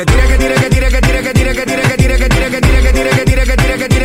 que tire, que tire, que tire, que tire, que tire, que tire, que tire, que tire, que tire, que tire, que tire, que tire, que tire, que tire,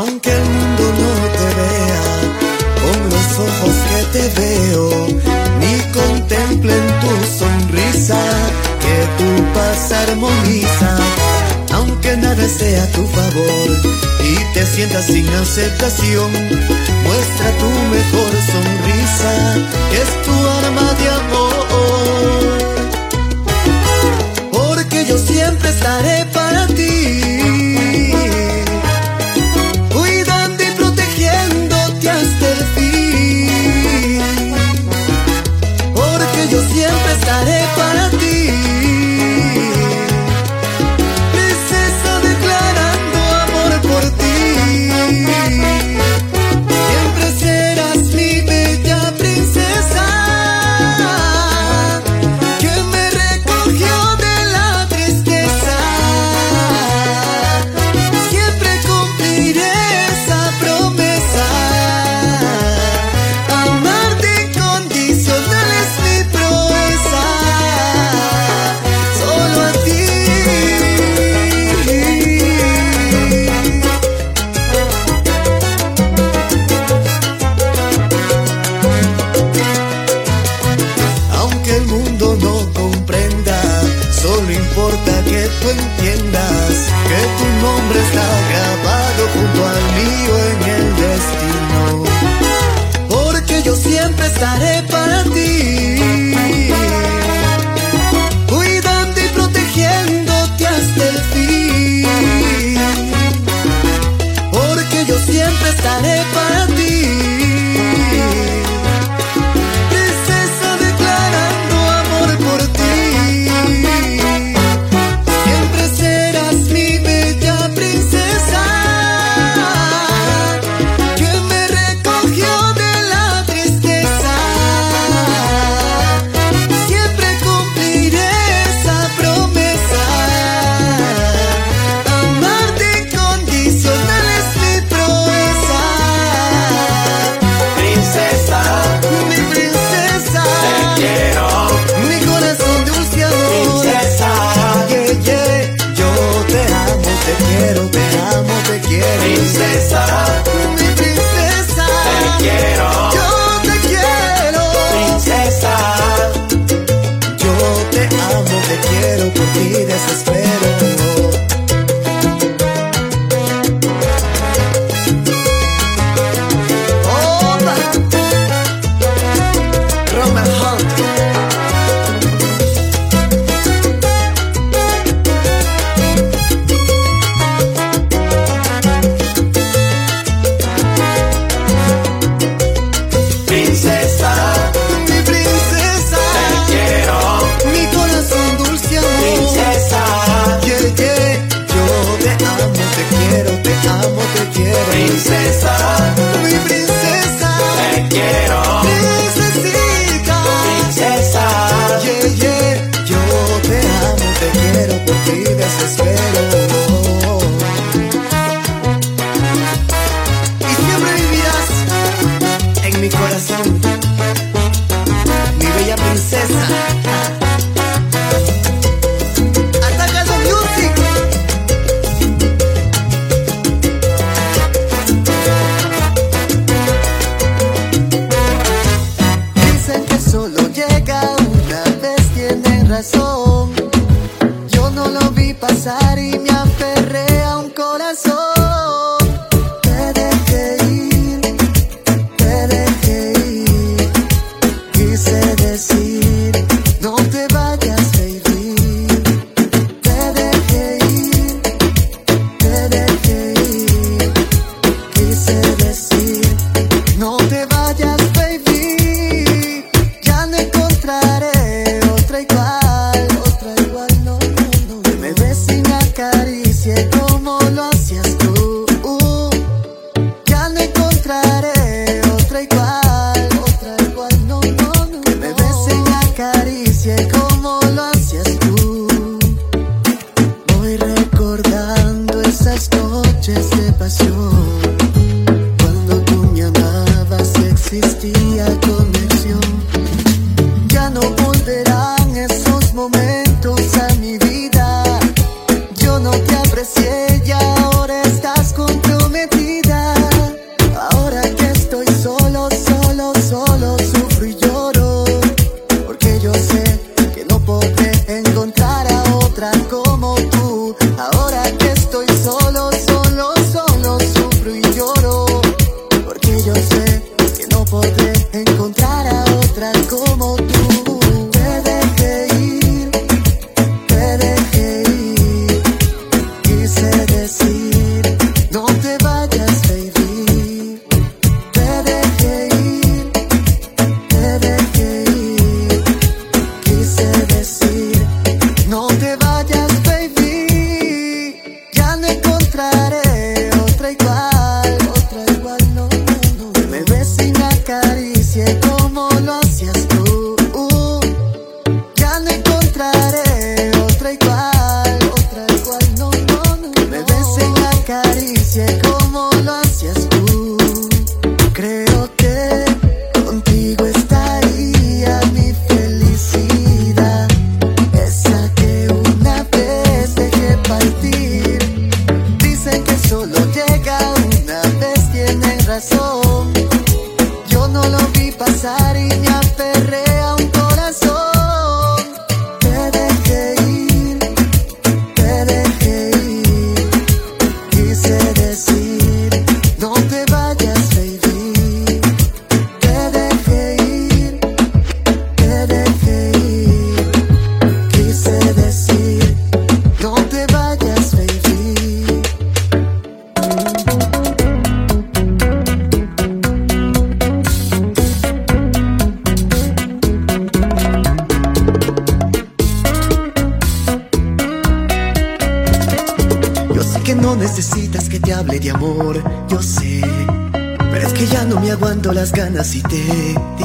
Aunque el mundo no te vea con los ojos que te veo, ni contemplen tu sonrisa, que tu paz armoniza. Aunque nada sea tu favor y te sientas sin aceptación, muestra tu mejor sonrisa, que es tu Yo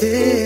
this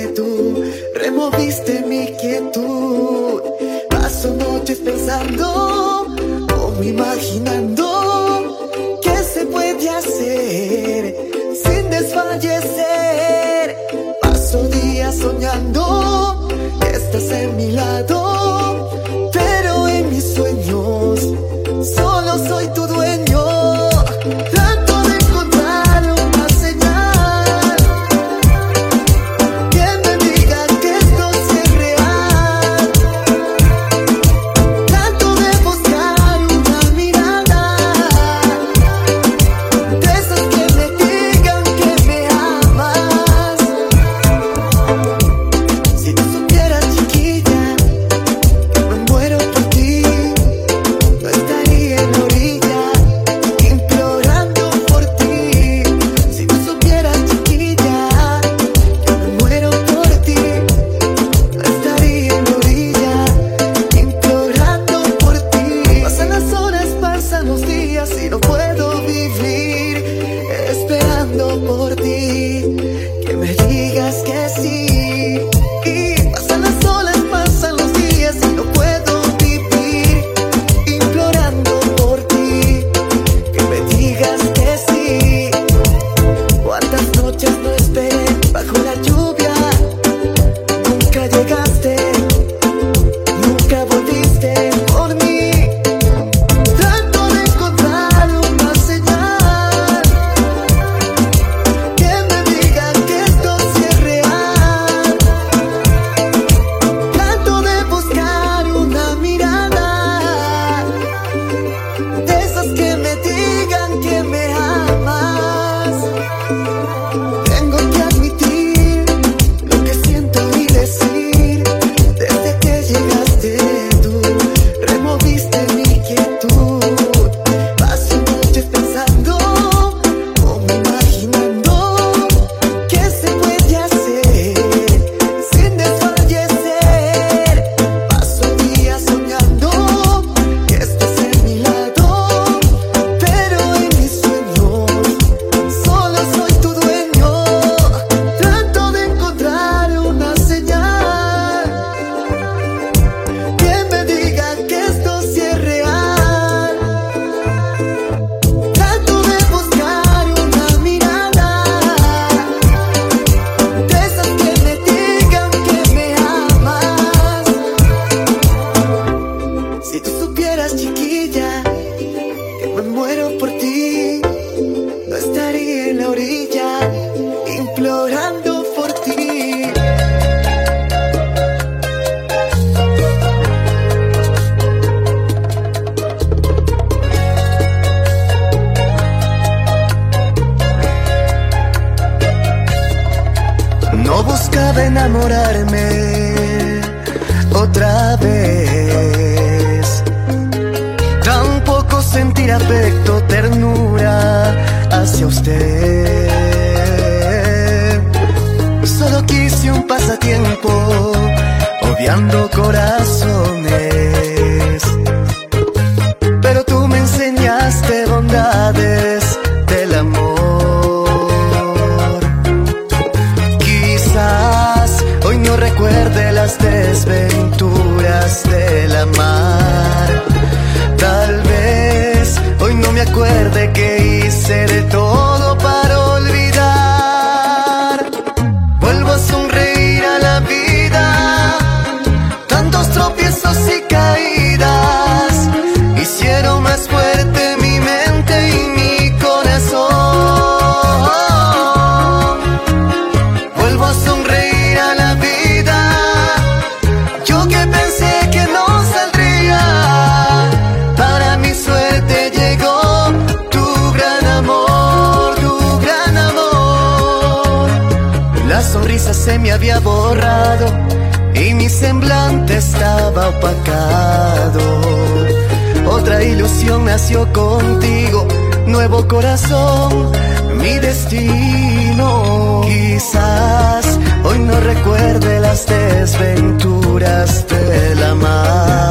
se me había borrado y mi semblante estaba opacado. Otra ilusión nació contigo, nuevo corazón, mi destino. Quizás hoy no recuerde las desventuras de la mar.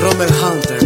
Rommel Hunter.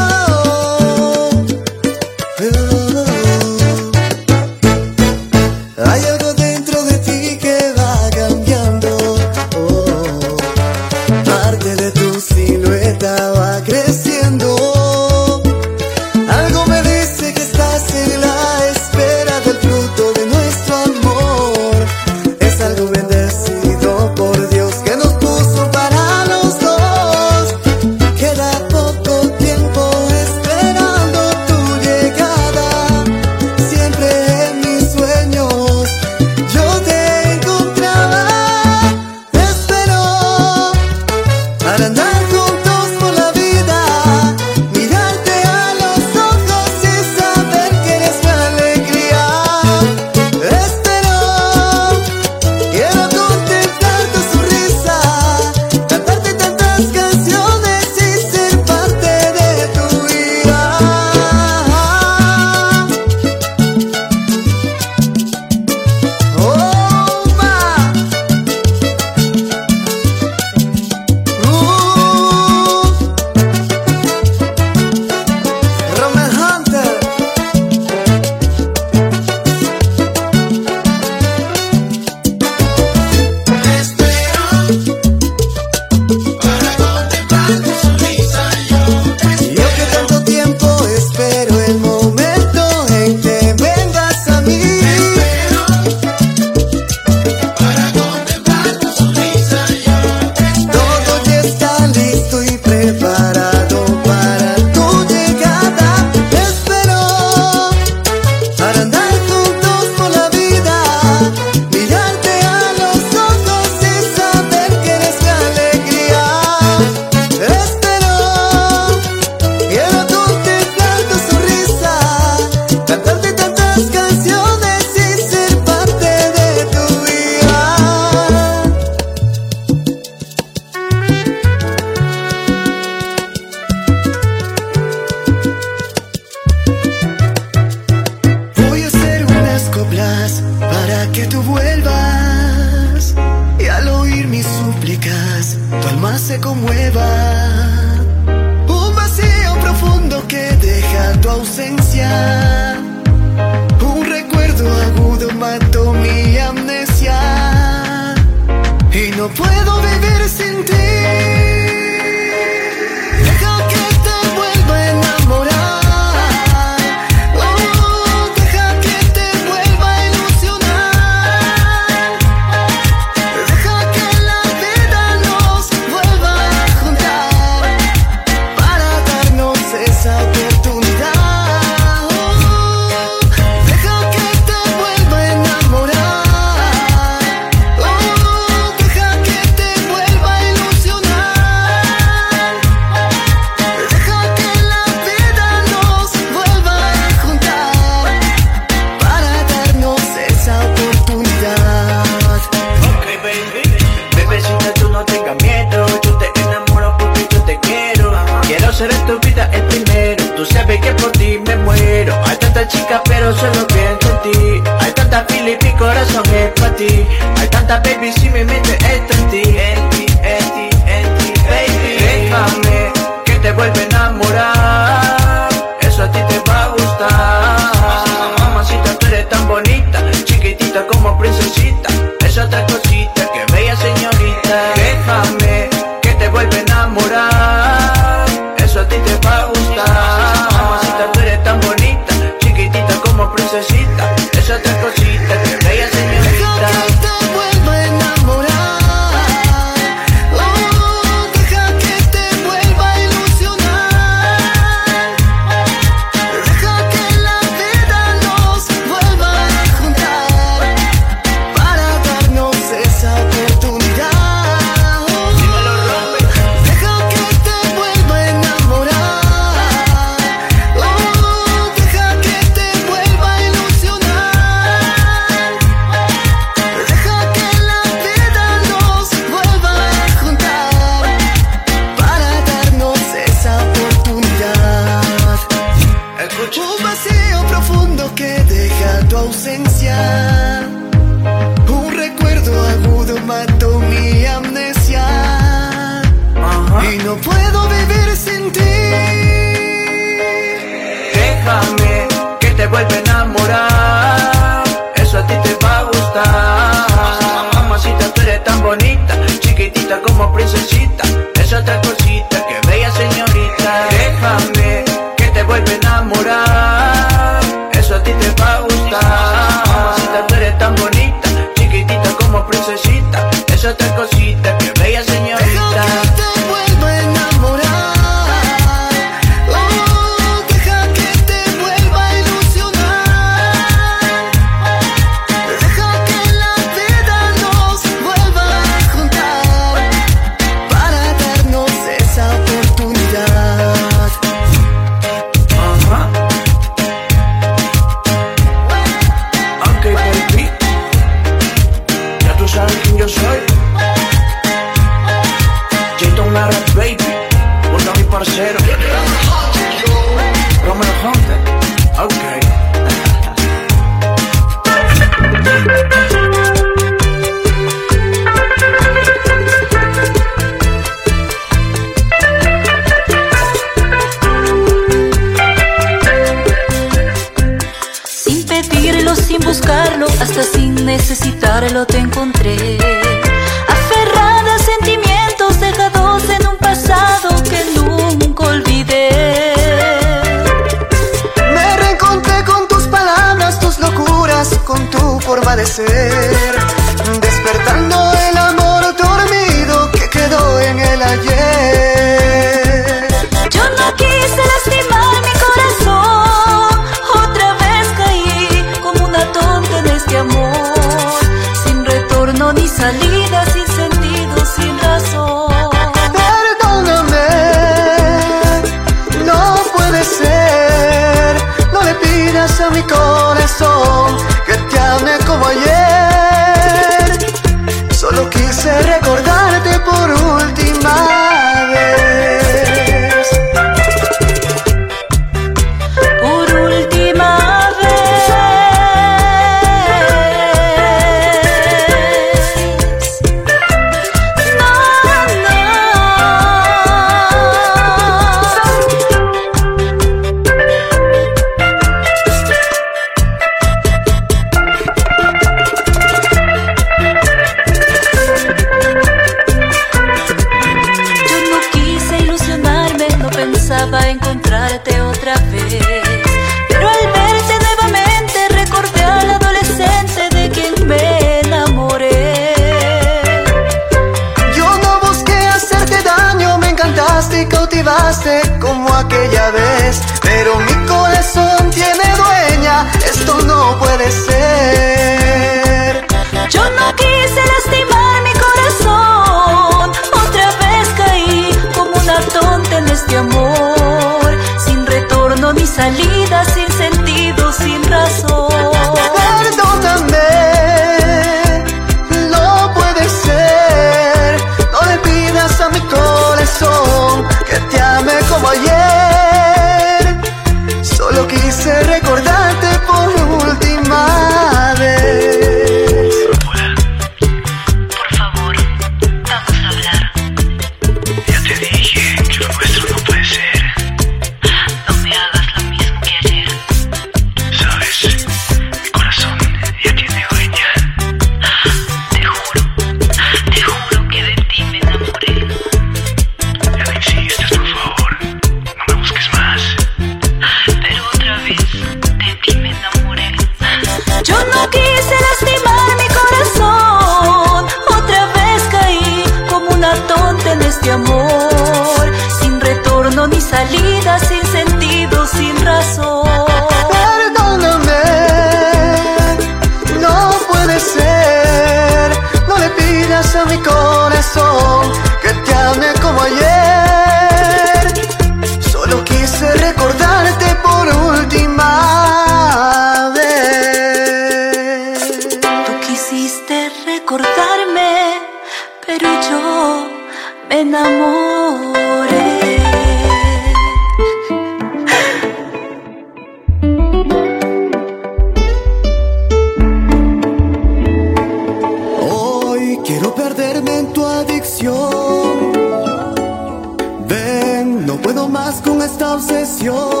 Obsesión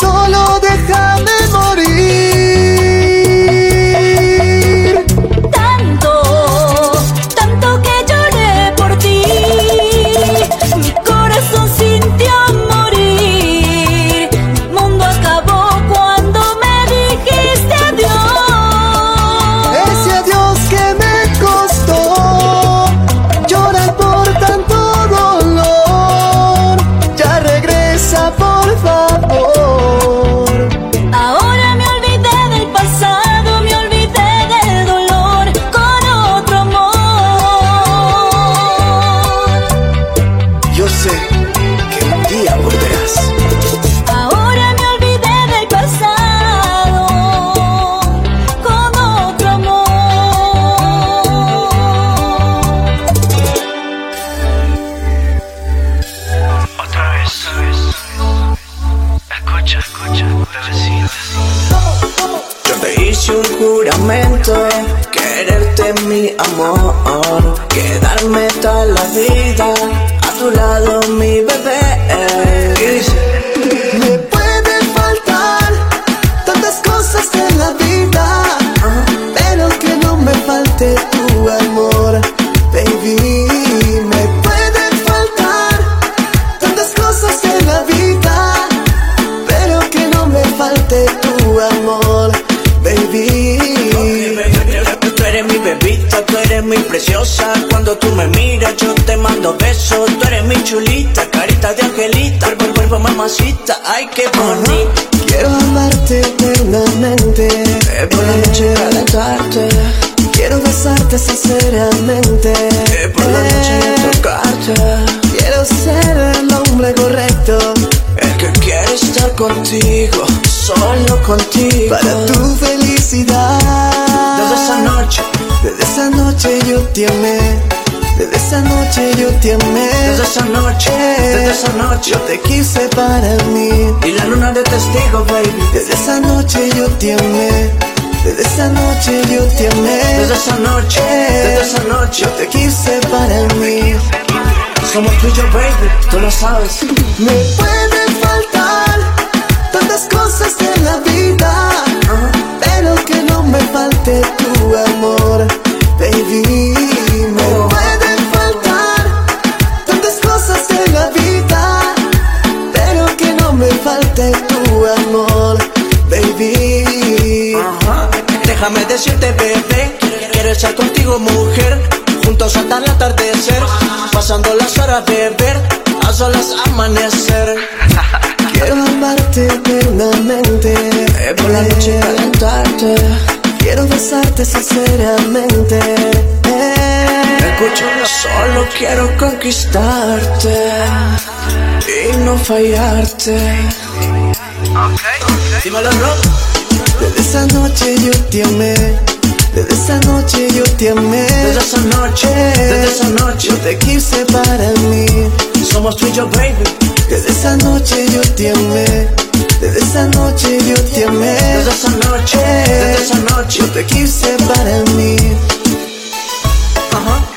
solo contigo, solo contigo. Para tu felicidad. Desde esa noche, desde esa noche yo te. Desde esa noche yo te amé. Desde esa noche, desde esa noche yo te quise para mí. Y la luna de testigo, baby. Desde esa noche yo te amé. Desde esa noche yo te. Desde esa noche, desde esa noche yo te quise para mí. Somos tú y yo, baby, tú lo sabes. Me it. Quiero conquistarte y no fallarte. Okay. Dímelo. Desde esa noche yo te amé. Desde esa noche yo te amé. Desde esa noche, desde esa noche yo te quise para mí. Somos tú y yo, baby. Desde esa noche yo te amé. Desde esa noche yo te amé. Desde esa noche, desde esa noche yo te quise para mí. Ajá.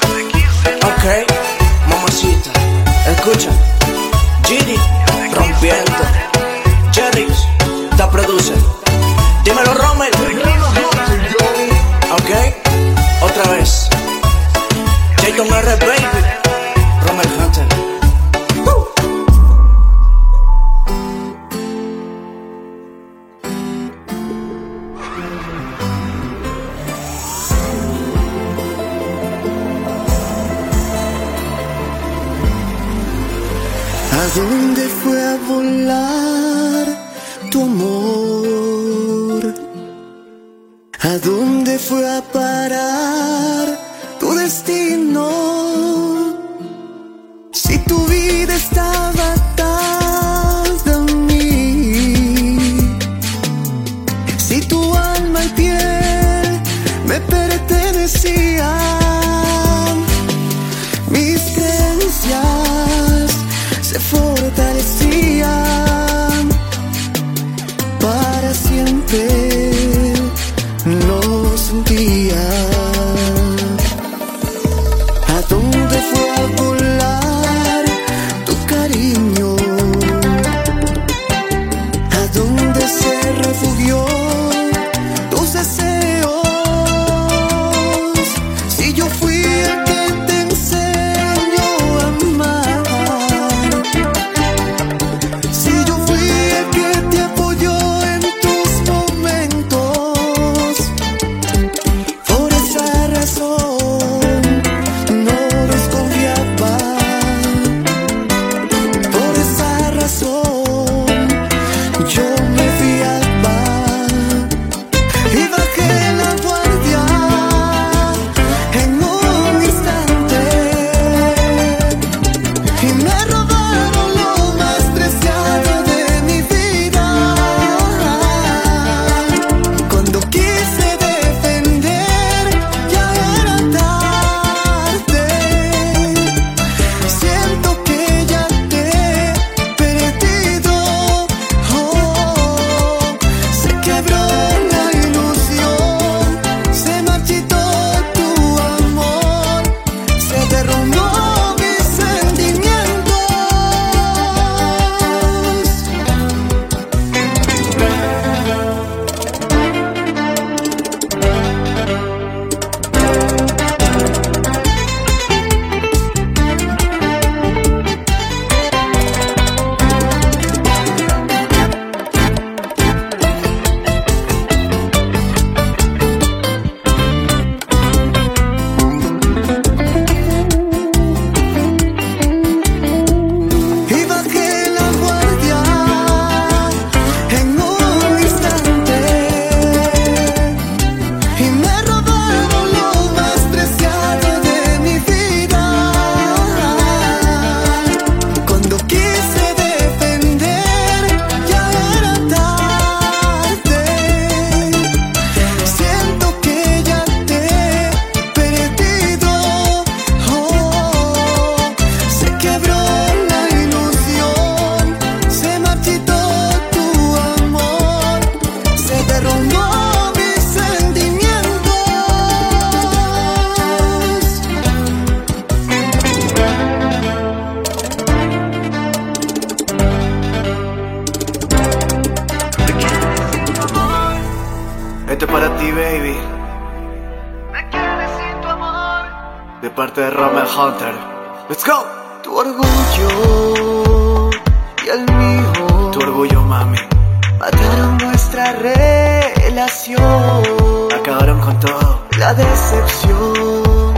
La decepción,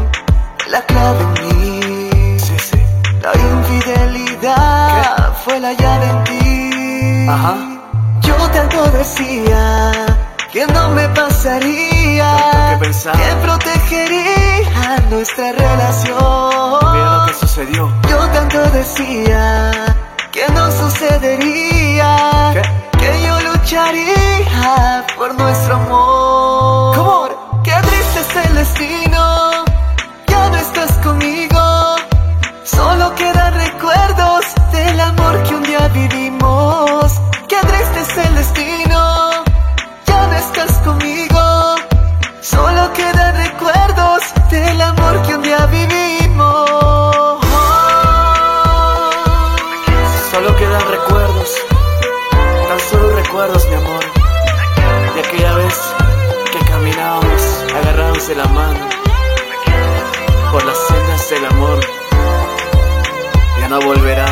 la clave en mí. Sí, sí. La infidelidad fue la llave en ti. Ajá. Yo tanto decía que no me pasaría, que que protegería nuestra relación. Mira lo que sucedió. Yo tanto decía que no sucedería, ¿Qué? que yo lucharía por nuestro amor. ¿Cómo? Es el destino, ya no estás conmigo, solo quedan recuerdos del amor que un día vivimos. Qué triste es el destino, ya no estás conmigo, solo quedan recuerdos del amor que un día vivimos. De la mano por las sendas del amor. Ya no volverá.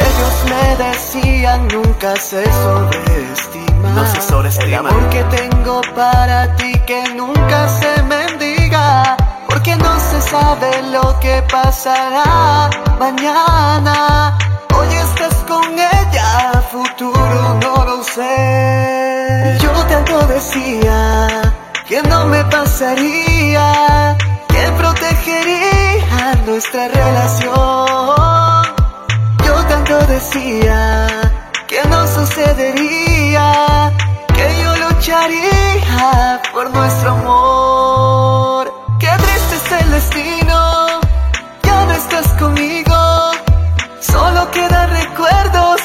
Ellos me decían nunca se sobreestima. No se sobreestima. El amor que tengo para ti que nunca se mendiga. Porque no se sabe lo que pasará mañana. Hoy estás con ella, futuro no lo sé. Yo tanto decía que no me pasaría, que protegería nuestra relación. Yo tanto decía que no sucedería, que yo lucharía por nuestro amor. Qué triste es el destino, ya no estás conmigo, solo quedan recuerdos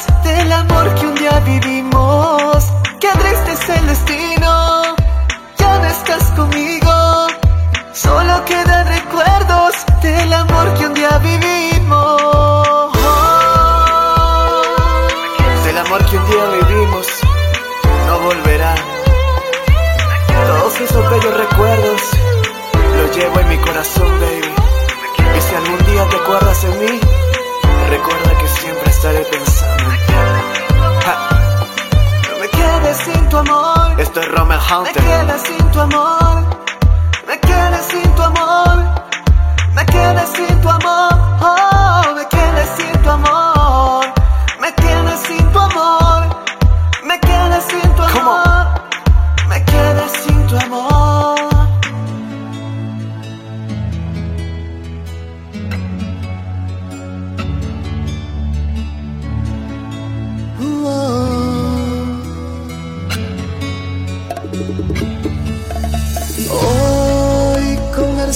día vivimos. Qué triste es el destino, ya no estás conmigo, solo quedan recuerdos del amor que un día vivimos. Del amor que un día vivimos, no volverá. Todos esos bellos recuerdos los llevo en mi corazón, baby. Y si algún día te acuerdas de mí, recuerda que siempre estaré pensando en ti. Me quedes sin tu amor. Esto es Me Hunter. quedas sin tu amor, me quedas sin tu amor, me quedas sin tu amor, oh, me quedas sin tu amor,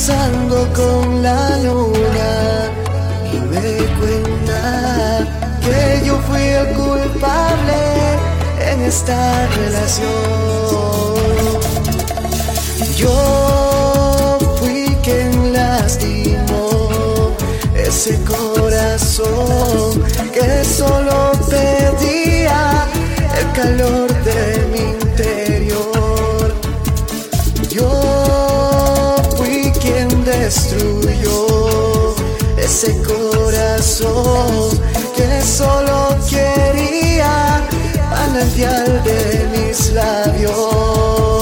conversando con la luna y me cuenta que yo fui el culpable en esta relación. Yo fui quien lastimó ese corazón que solo pedía el calor de mi destruyó ese corazón que solo quería manantial de mis labios.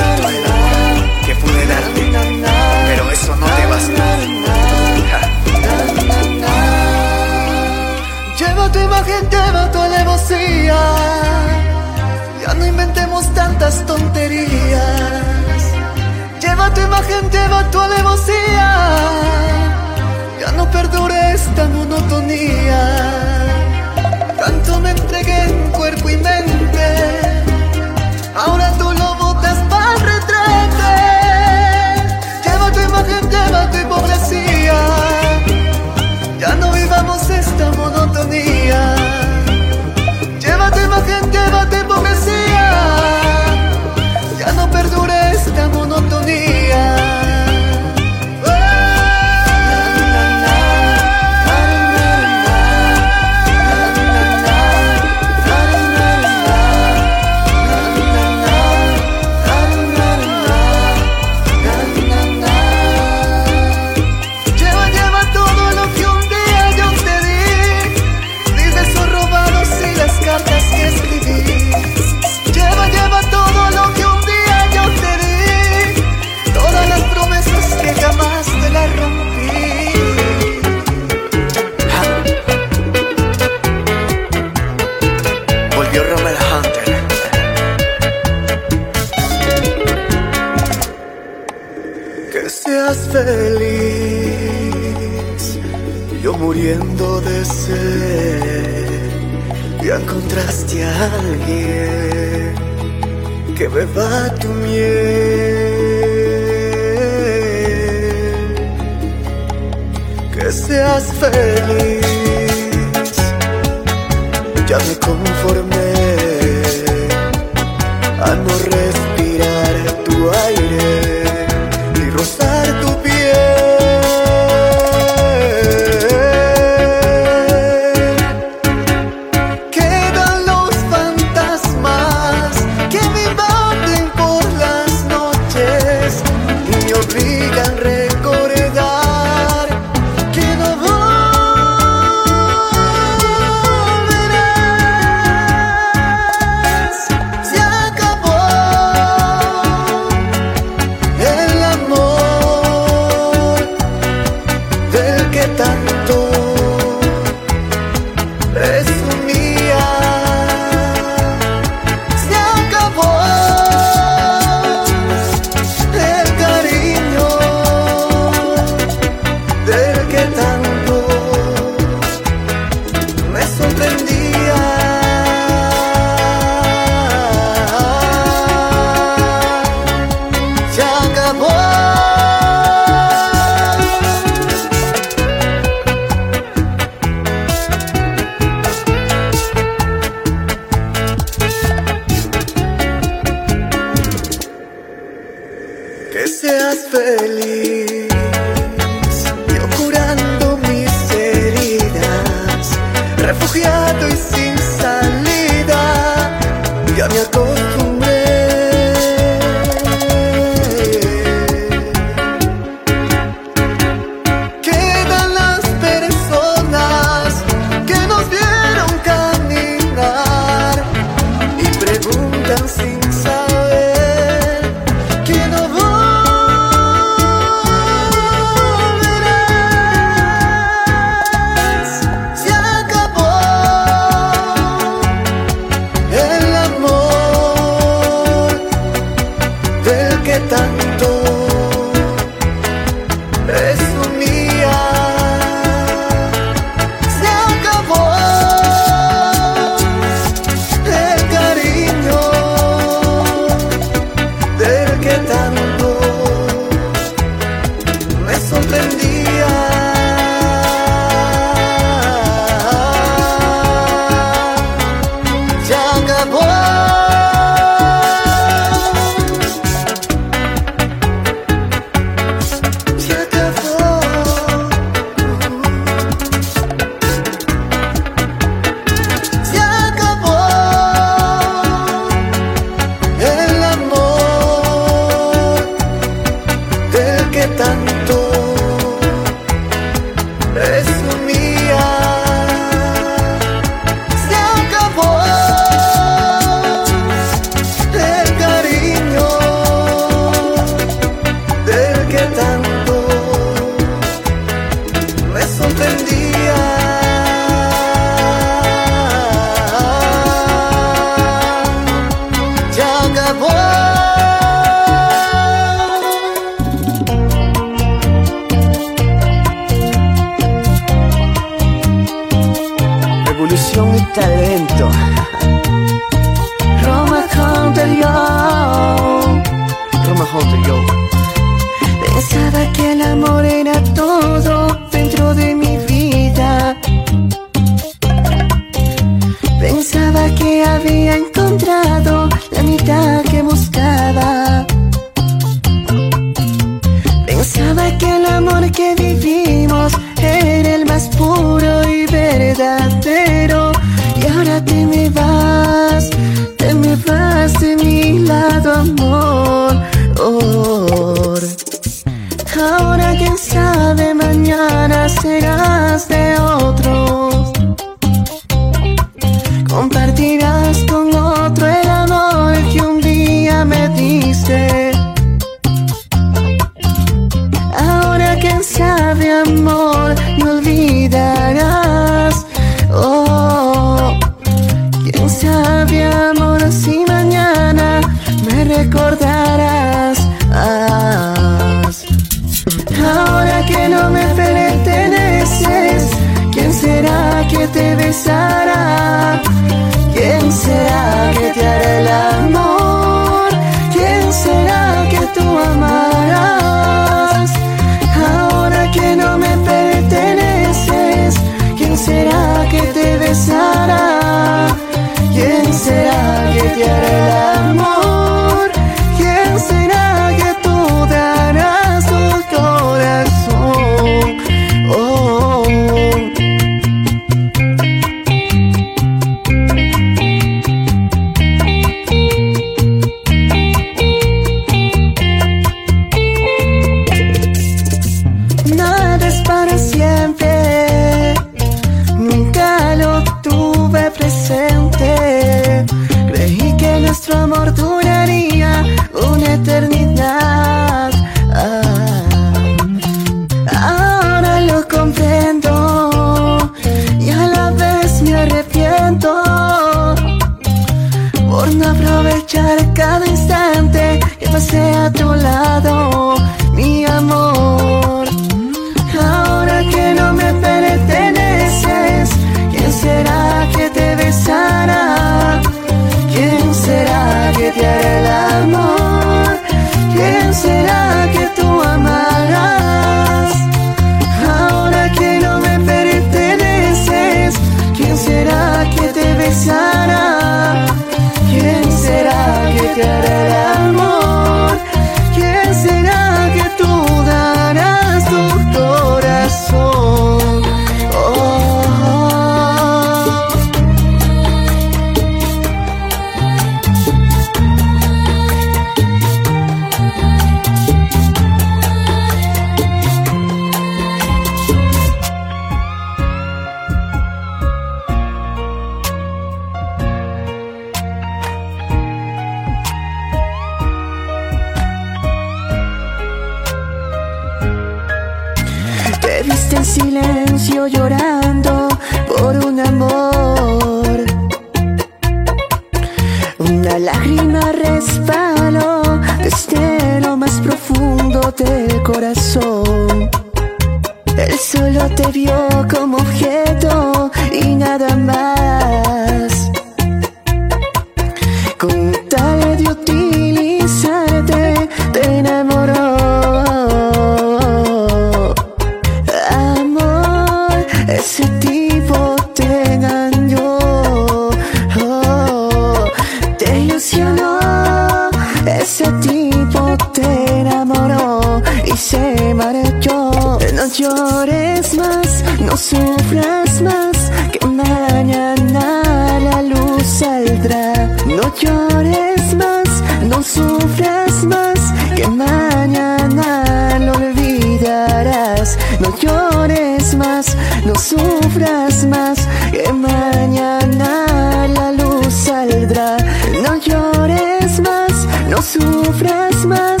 llevaré yo. No llores más, no sufras más, que mañana la luz saldrá. No llores más, no sufras más, que mañana lo olvidarás. No llores más, no sufras más, que mañana la luz saldrá. No llores más, no sufras más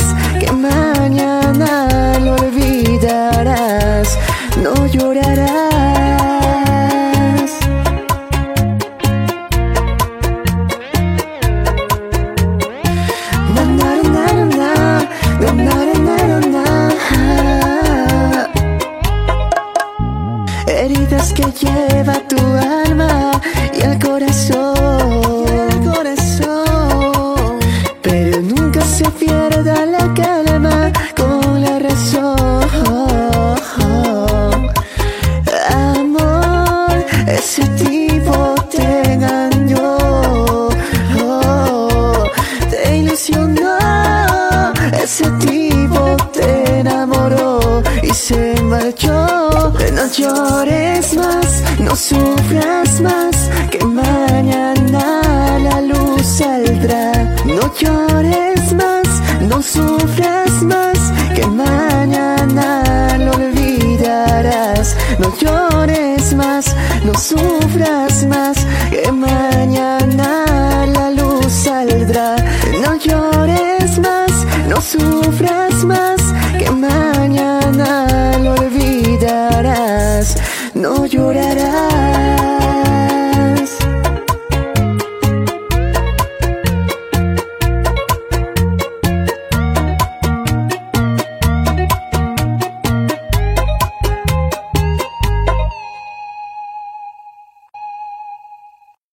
No yo